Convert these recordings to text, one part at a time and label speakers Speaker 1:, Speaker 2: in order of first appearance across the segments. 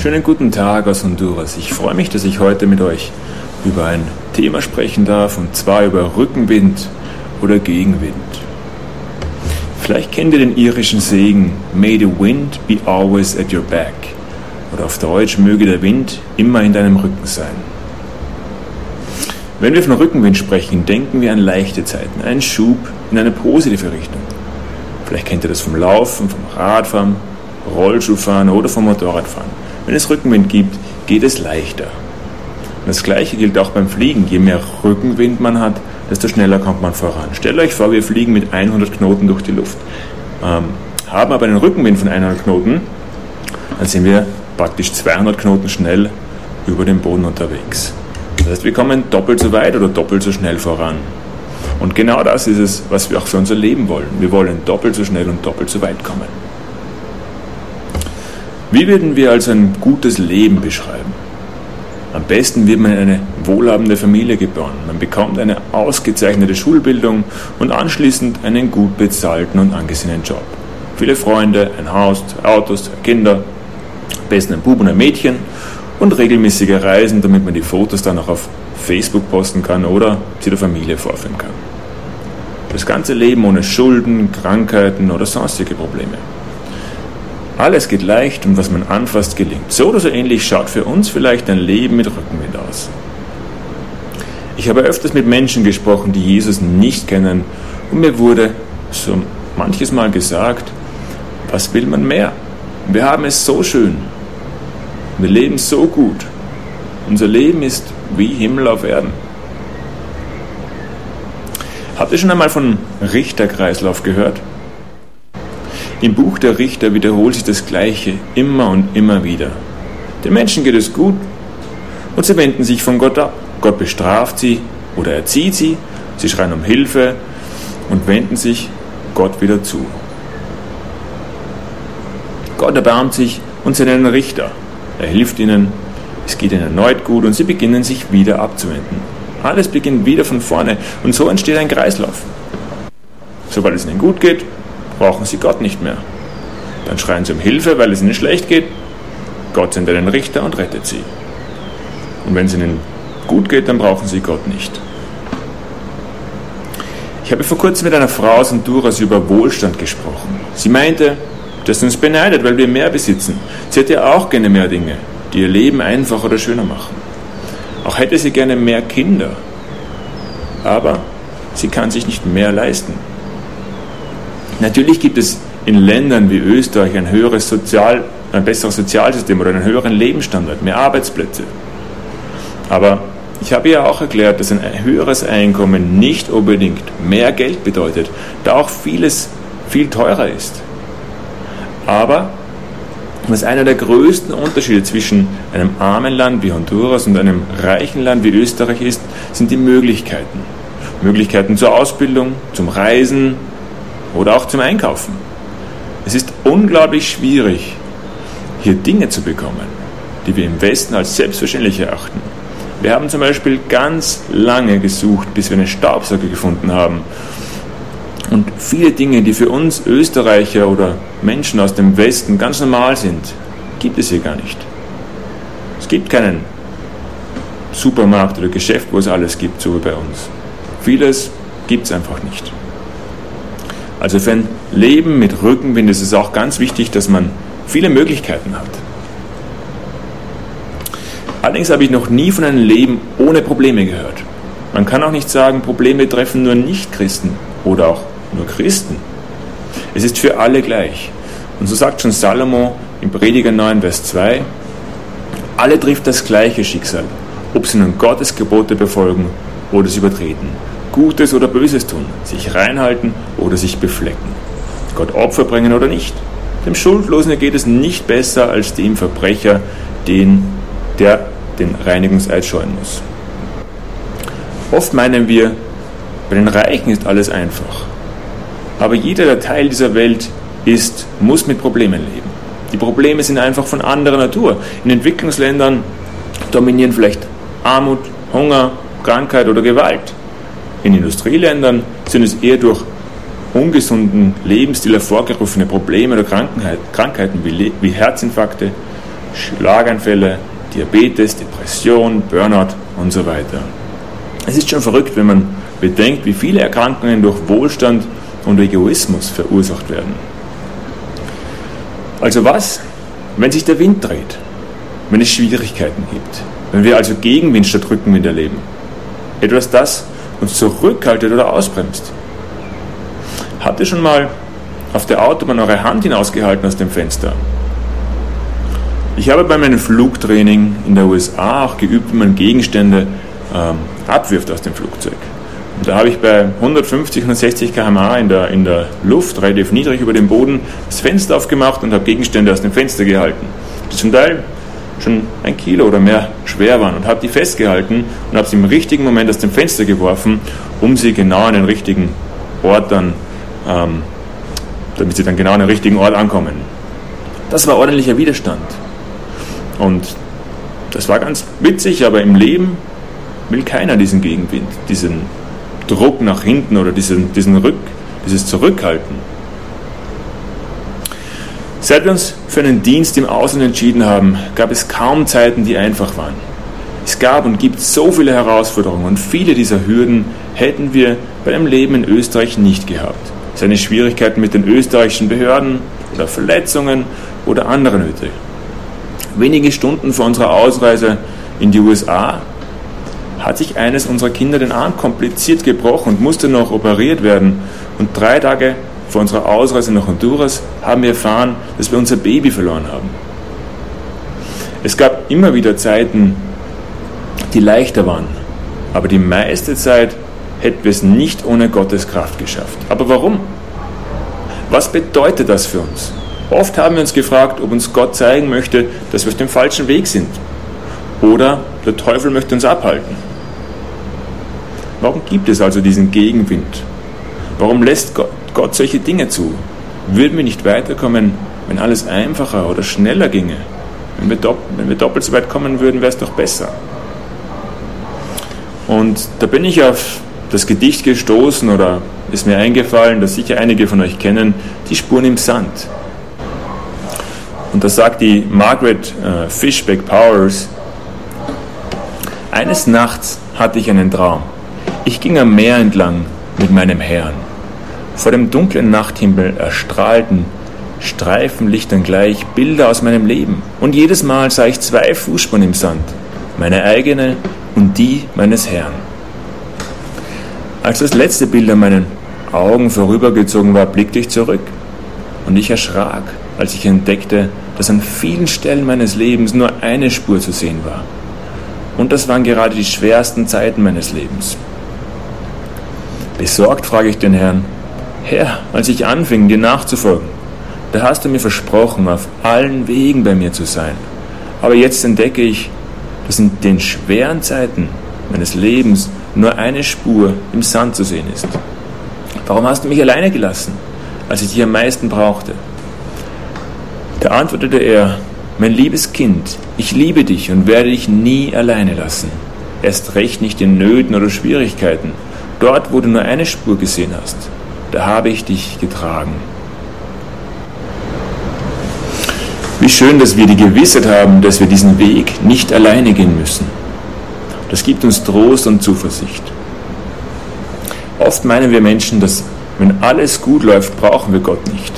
Speaker 1: Schönen guten Tag aus Honduras. Ich freue mich, dass ich heute mit euch über ein Thema sprechen darf, und zwar über Rückenwind oder Gegenwind. Vielleicht kennt ihr den irischen Segen May the wind be always at your back. Oder auf Deutsch möge der Wind immer in deinem Rücken sein. Wenn wir von Rückenwind sprechen, denken wir an leichte Zeiten, einen Schub in eine positive Richtung. Vielleicht kennt ihr das vom Laufen, vom Radfahren, Rollschuhfahren oder vom Motorradfahren. Wenn es Rückenwind gibt, geht es leichter. Das gleiche gilt auch beim Fliegen. Je mehr Rückenwind man hat, desto schneller kommt man voran. Stellt euch vor, wir fliegen mit 100 Knoten durch die Luft. Ähm, haben aber einen Rückenwind von 100 Knoten, dann sind wir praktisch 200 Knoten schnell über dem Boden unterwegs. Das heißt, wir kommen doppelt so weit oder doppelt so schnell voran. Und genau das ist es, was wir auch für unser Leben wollen. Wir wollen doppelt so schnell und doppelt so weit kommen. Wie würden wir also ein gutes Leben beschreiben? Am besten wird man in eine wohlhabende Familie geboren. Man bekommt eine ausgezeichnete Schulbildung und anschließend einen gut bezahlten und angesehenen Job. Viele Freunde, ein Haus, Autos, Kinder, am besten ein Bub und ein Mädchen und regelmäßige Reisen, damit man die Fotos dann auch auf Facebook posten kann oder sie der Familie vorführen kann. Das ganze Leben ohne Schulden, Krankheiten oder sonstige Probleme. Alles geht leicht und was man anfasst, gelingt. So oder so ähnlich schaut für uns vielleicht ein Leben mit Rückenwind aus. Ich habe öfters mit Menschen gesprochen, die Jesus nicht kennen und mir wurde so manches Mal gesagt, was will man mehr? Wir haben es so schön. Wir leben so gut. Unser Leben ist wie Himmel auf Erden. Habt ihr schon einmal von Richterkreislauf gehört? Im Buch der Richter wiederholt sich das Gleiche immer und immer wieder. Den Menschen geht es gut und sie wenden sich von Gott ab. Gott bestraft sie oder erzieht sie, sie schreien um Hilfe und wenden sich Gott wieder zu. Gott erbarmt sich und sendet einen Richter. Er hilft ihnen, es geht ihnen erneut gut und sie beginnen sich wieder abzuwenden. Alles beginnt wieder von vorne und so entsteht ein Kreislauf. Sobald es ihnen gut geht, brauchen sie Gott nicht mehr. Dann schreien sie um Hilfe, weil es ihnen schlecht geht. Gott sendet einen Richter und rettet sie. Und wenn es ihnen gut geht, dann brauchen sie Gott nicht. Ich habe vor kurzem mit einer Frau aus Honduras über Wohlstand gesprochen. Sie meinte, dass sie uns beneidet, weil wir mehr besitzen. Sie hätte auch gerne mehr Dinge, die ihr Leben einfacher oder schöner machen. Auch hätte sie gerne mehr Kinder. Aber sie kann sich nicht mehr leisten. Natürlich gibt es in Ländern wie Österreich ein höheres Sozial, ein besseres Sozialsystem oder einen höheren Lebensstandard, mehr Arbeitsplätze. Aber ich habe ja auch erklärt, dass ein höheres Einkommen nicht unbedingt mehr Geld bedeutet, da auch vieles viel teurer ist. Aber was einer der größten Unterschiede zwischen einem armen Land wie Honduras und einem reichen Land wie Österreich ist, sind die Möglichkeiten. Möglichkeiten zur Ausbildung, zum Reisen, oder auch zum Einkaufen. Es ist unglaublich schwierig, hier Dinge zu bekommen, die wir im Westen als selbstverständlich erachten. Wir haben zum Beispiel ganz lange gesucht, bis wir eine Staubsauger gefunden haben. Und viele Dinge, die für uns Österreicher oder Menschen aus dem Westen ganz normal sind, gibt es hier gar nicht. Es gibt keinen Supermarkt oder Geschäft, wo es alles gibt, so wie bei uns. Vieles gibt es einfach nicht. Also für ein Leben mit Rückenwind ist es auch ganz wichtig, dass man viele Möglichkeiten hat. Allerdings habe ich noch nie von einem Leben ohne Probleme gehört. Man kann auch nicht sagen, Probleme treffen nur Nichtchristen oder auch nur Christen. Es ist für alle gleich. Und so sagt schon Salomo im Prediger 9, Vers 2, alle trifft das gleiche Schicksal, ob sie nun Gottes Gebote befolgen oder sie übertreten. Gutes oder Böses tun, sich reinhalten oder sich beflecken, Gott Opfer bringen oder nicht. Dem Schuldlosen geht es nicht besser als dem Verbrecher, den, der den Reinigungseid scheuen muss. Oft meinen wir, bei den Reichen ist alles einfach. Aber jeder der Teil dieser Welt ist, muss mit Problemen leben. Die Probleme sind einfach von anderer Natur. In Entwicklungsländern dominieren vielleicht Armut, Hunger, Krankheit oder Gewalt. In Industrieländern sind es eher durch ungesunden Lebensstil hervorgerufene Probleme oder Krankheiten wie, Herzinfarkte, Schlaganfälle, Diabetes, Depression, Burnout und so weiter. Es ist schon verrückt, wenn man bedenkt, wie viele Erkrankungen durch Wohlstand und Egoismus verursacht werden. Also was, wenn sich der Wind dreht, wenn es Schwierigkeiten gibt, wenn wir also Gegenwind statt Rückenwind erleben? Etwas, das uns zurückhaltet oder ausbremst. Habt ihr schon mal auf der Autobahn eure Hand hinausgehalten aus dem Fenster? Ich habe bei meinem Flugtraining in der USA auch geübt, wie man Gegenstände ähm, abwirft aus dem Flugzeug. Und da habe ich bei 150, 160 km/h in der, in der Luft, relativ niedrig über dem Boden, das Fenster aufgemacht und habe Gegenstände aus dem Fenster gehalten, die zum Teil schon ein Kilo oder mehr schwer waren und habe die festgehalten und habe sie im richtigen Moment aus dem Fenster geworfen, um sie genau an den richtigen Ort dann, ähm, damit sie dann genau an den richtigen Ort ankommen. Das war ordentlicher Widerstand. Und das war ganz witzig, aber im Leben will keiner diesen Gegenwind, diesen Druck nach hinten oder diesen, diesen Rück, dieses Zurückhalten. Seit wir uns für einen Dienst im Ausland entschieden haben, gab es kaum Zeiten, die einfach waren. Es gab und gibt so viele Herausforderungen und viele dieser Hürden hätten wir bei einem Leben in Österreich nicht gehabt. Seine Schwierigkeiten mit den österreichischen Behörden oder Verletzungen oder andere Nöte. Wenige Stunden vor unserer Ausreise in die USA hat sich eines unserer Kinder den Arm kompliziert gebrochen und musste noch operiert werden. Und drei Tage vor unserer Ausreise nach Honduras haben wir erfahren, dass wir unser Baby verloren haben. Es gab immer wieder Zeiten, die leichter waren, aber die meiste Zeit hätten wir es nicht ohne Gottes Kraft geschafft. Aber warum? Was bedeutet das für uns? Oft haben wir uns gefragt, ob uns Gott zeigen möchte, dass wir auf dem falschen Weg sind. Oder der Teufel möchte uns abhalten. Warum gibt es also diesen Gegenwind? Warum lässt Gott, Gott solche Dinge zu? Würden wir nicht weiterkommen, wenn alles einfacher oder schneller ginge? Wenn wir, wenn wir doppelt so weit kommen würden, wäre es doch besser. Und da bin ich auf das Gedicht gestoßen oder ist mir eingefallen, das sicher einige von euch kennen, die Spuren im Sand. Und da sagt die Margaret äh, Fishback Powers, eines Nachts hatte ich einen Traum. Ich ging am Meer entlang mit meinem Herrn. Vor dem dunklen Nachthimmel erstrahlten Streifenlichtern gleich Bilder aus meinem Leben. Und jedes Mal sah ich zwei Fußspuren im Sand, meine eigene und die meines Herrn. Als das letzte Bild an meinen Augen vorübergezogen war, blickte ich zurück und ich erschrak, als ich entdeckte, dass an vielen Stellen meines Lebens nur eine Spur zu sehen war. Und das waren gerade die schwersten Zeiten meines Lebens. Besorgt frage ich den Herrn, Herr, als ich anfing, dir nachzufolgen, da hast du mir versprochen, auf allen Wegen bei mir zu sein. Aber jetzt entdecke ich, dass in den schweren Zeiten meines Lebens nur eine Spur im Sand zu sehen ist. Warum hast du mich alleine gelassen, als ich dich am meisten brauchte? Da antwortete er, mein liebes Kind, ich liebe dich und werde dich nie alleine lassen. Erst recht nicht in Nöten oder Schwierigkeiten. Dort, wo du nur eine Spur gesehen hast, da habe ich dich getragen. Wie schön, dass wir die Gewissheit haben, dass wir diesen Weg nicht alleine gehen müssen. Das gibt uns Trost und Zuversicht. Oft meinen wir Menschen, dass wenn alles gut läuft, brauchen wir Gott nicht.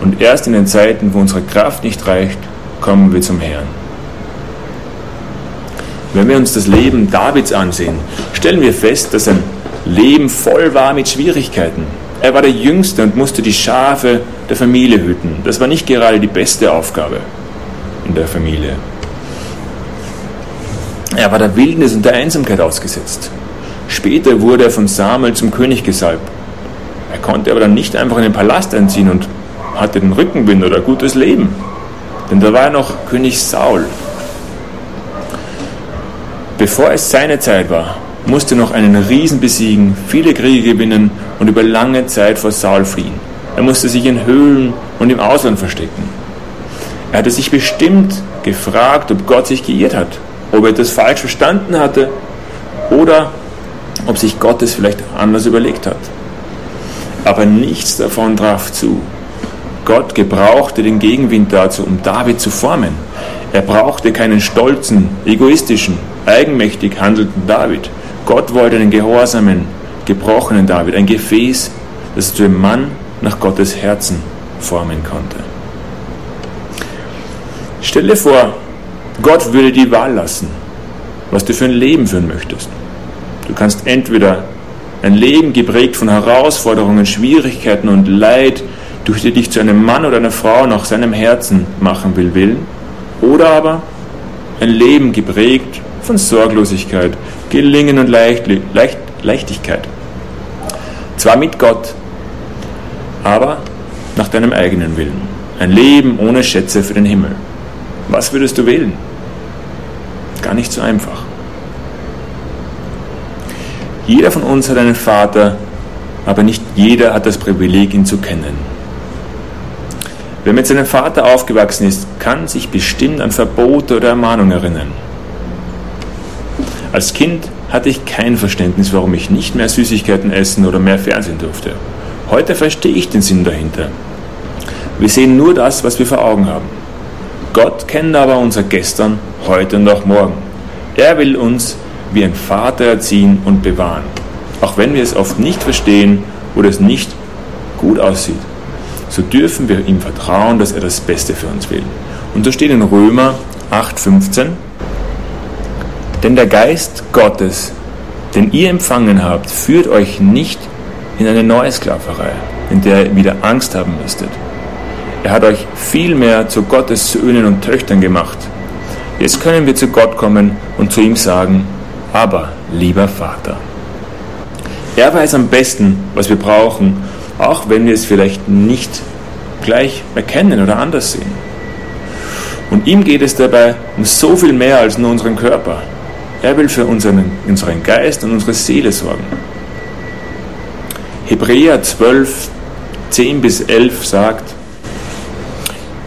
Speaker 1: Und erst in den Zeiten, wo unsere Kraft nicht reicht, kommen wir zum Herrn. Wenn wir uns das Leben Davids ansehen, stellen wir fest, dass ein Leben voll war mit Schwierigkeiten. Er war der Jüngste und musste die Schafe der Familie hüten. Das war nicht gerade die beste Aufgabe in der Familie. Er war der Wildnis und der Einsamkeit ausgesetzt. Später wurde er von Samuel zum König gesalbt. Er konnte aber dann nicht einfach in den Palast einziehen und hatte den Rückenwind oder gutes Leben. Denn da war er noch König Saul. Bevor es seine Zeit war, musste noch einen Riesen besiegen, viele Kriege gewinnen und über lange Zeit vor Saul fliehen. Er musste sich in Höhlen und im Ausland verstecken. Er hatte sich bestimmt gefragt, ob Gott sich geirrt hat, ob er etwas falsch verstanden hatte oder ob sich Gott es vielleicht anders überlegt hat. Aber nichts davon traf zu. Gott gebrauchte den Gegenwind dazu, um David zu formen. Er brauchte keinen stolzen, egoistischen, eigenmächtig handelnden David. Gott wollte einen gehorsamen, gebrochenen David, ein Gefäß, das zu einem Mann nach Gottes Herzen formen konnte. Stell dir vor, Gott würde die Wahl lassen, was du für ein Leben führen möchtest. Du kannst entweder ein Leben geprägt von Herausforderungen, Schwierigkeiten und Leid, durch die dich zu einem Mann oder einer Frau nach seinem Herzen machen will, willen, oder aber ein Leben geprägt von Sorglosigkeit, Gelingen und Leicht, Leicht, Leichtigkeit. Zwar mit Gott, aber nach deinem eigenen Willen. Ein Leben ohne Schätze für den Himmel. Was würdest du wählen? Gar nicht so einfach. Jeder von uns hat einen Vater, aber nicht jeder hat das Privileg, ihn zu kennen. Wer mit seinem Vater aufgewachsen ist, kann sich bestimmt an Verbote oder Ermahnungen erinnern. Als Kind hatte ich kein Verständnis, warum ich nicht mehr Süßigkeiten essen oder mehr Fernsehen durfte. Heute verstehe ich den Sinn dahinter. Wir sehen nur das, was wir vor Augen haben. Gott kennt aber unser Gestern, heute und auch morgen. Er will uns wie ein Vater erziehen und bewahren, auch wenn wir es oft nicht verstehen oder es nicht gut aussieht. So dürfen wir ihm vertrauen, dass er das Beste für uns will. Und da steht in Römer 8,15, denn der Geist Gottes, den ihr empfangen habt, führt euch nicht in eine neue Sklaverei, in der ihr wieder Angst haben müsstet. Er hat euch vielmehr zu Gottes Söhnen und Töchtern gemacht. Jetzt können wir zu Gott kommen und zu ihm sagen, aber lieber Vater. Er weiß am besten, was wir brauchen, auch wenn wir es vielleicht nicht gleich erkennen oder anders sehen. Und ihm geht es dabei um so viel mehr als nur unseren Körper. Er will für unseren, unseren Geist und unsere Seele sorgen. Hebräer 12, 10 bis 11 sagt,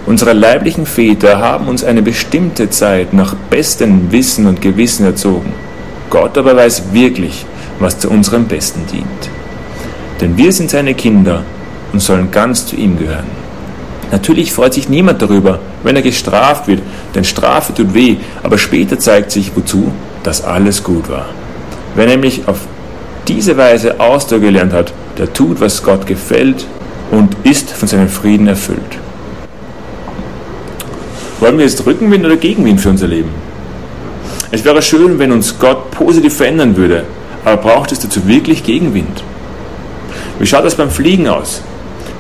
Speaker 1: Unsere leiblichen Väter haben uns eine bestimmte Zeit nach bestem Wissen und Gewissen erzogen. Gott aber weiß wirklich, was zu unserem Besten dient. Denn wir sind seine Kinder und sollen ganz zu ihm gehören. Natürlich freut sich niemand darüber, wenn er gestraft wird, denn Strafe tut weh, aber später zeigt sich, wozu, dass alles gut war. Wer nämlich auf diese Weise Ausdauer gelernt hat, der tut, was Gott gefällt und ist von seinem Frieden erfüllt. Wollen wir jetzt Rückenwind oder Gegenwind für unser Leben? Es wäre schön, wenn uns Gott positiv verändern würde, aber braucht es dazu wirklich Gegenwind? Wie schaut das beim Fliegen aus?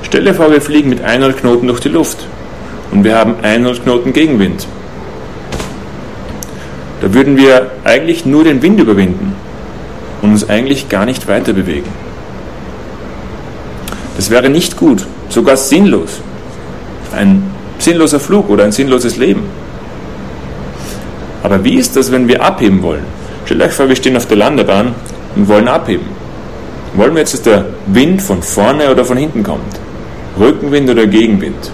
Speaker 1: Stell dir vor, wir fliegen mit 100 Knoten durch die Luft und wir haben 100 Knoten Gegenwind. Da würden wir eigentlich nur den Wind überwinden und uns eigentlich gar nicht weiter bewegen. Das wäre nicht gut, sogar sinnlos. Ein sinnloser Flug oder ein sinnloses Leben. Aber wie ist das, wenn wir abheben wollen? Stellt euch vor, wir stehen auf der Landebahn und wollen abheben. Wollen wir jetzt, dass der Wind von vorne oder von hinten kommt? Rückenwind oder Gegenwind?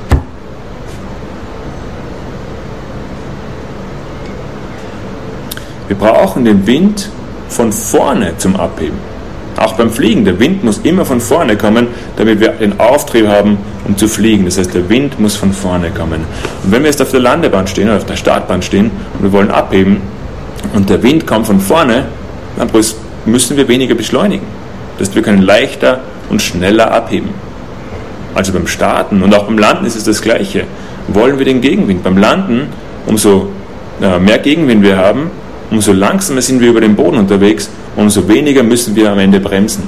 Speaker 1: Wir brauchen den Wind von vorne zum Abheben. Auch beim Fliegen, der Wind muss immer von vorne kommen, damit wir den Auftrieb haben, um zu fliegen. Das heißt, der Wind muss von vorne kommen. Und wenn wir jetzt auf der Landebahn stehen oder auf der Startbahn stehen und wir wollen abheben und der Wind kommt von vorne, dann müssen wir weniger beschleunigen. Das heißt, wir können leichter und schneller abheben. Also beim Starten und auch beim Landen ist es das Gleiche. Wollen wir den Gegenwind? Beim Landen, umso äh, mehr Gegenwind wir haben, umso langsamer sind wir über den Boden unterwegs umso weniger müssen wir am Ende bremsen,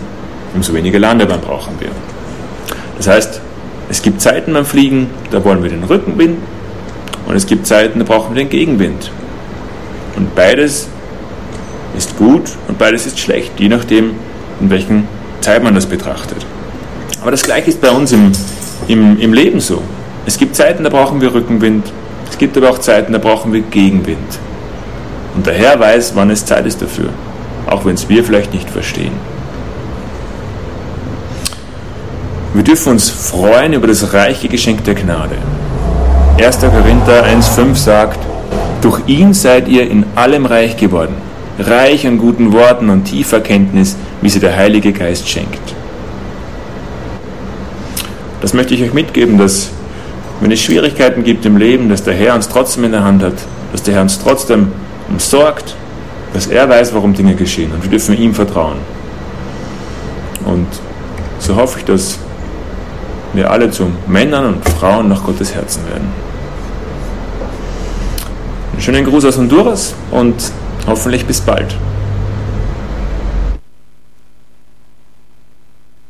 Speaker 1: umso weniger Landebahn brauchen wir. Das heißt, es gibt Zeiten beim Fliegen, da wollen wir den Rückenwind und es gibt Zeiten, da brauchen wir den Gegenwind. Und beides ist gut und beides ist schlecht, je nachdem, in welchen Zeit man das betrachtet. Aber das Gleiche ist bei uns im, im, im Leben so. Es gibt Zeiten, da brauchen wir Rückenwind, es gibt aber auch Zeiten, da brauchen wir Gegenwind. Und der Herr weiß, wann es Zeit ist dafür auch wenn es wir vielleicht nicht verstehen. Wir dürfen uns freuen über das reiche Geschenk der Gnade. 1. Korinther 1.5 sagt, durch ihn seid ihr in allem reich geworden, reich an guten Worten und tiefer Kenntnis, wie sie der Heilige Geist schenkt. Das möchte ich euch mitgeben, dass wenn es Schwierigkeiten gibt im Leben, dass der Herr uns trotzdem in der Hand hat, dass der Herr uns trotzdem umsorgt, dass er weiß, warum Dinge geschehen und wir dürfen ihm vertrauen. Und so hoffe ich, dass wir alle zu Männern und Frauen nach Gottes Herzen werden. Einen schönen Gruß aus Honduras und hoffentlich bis bald.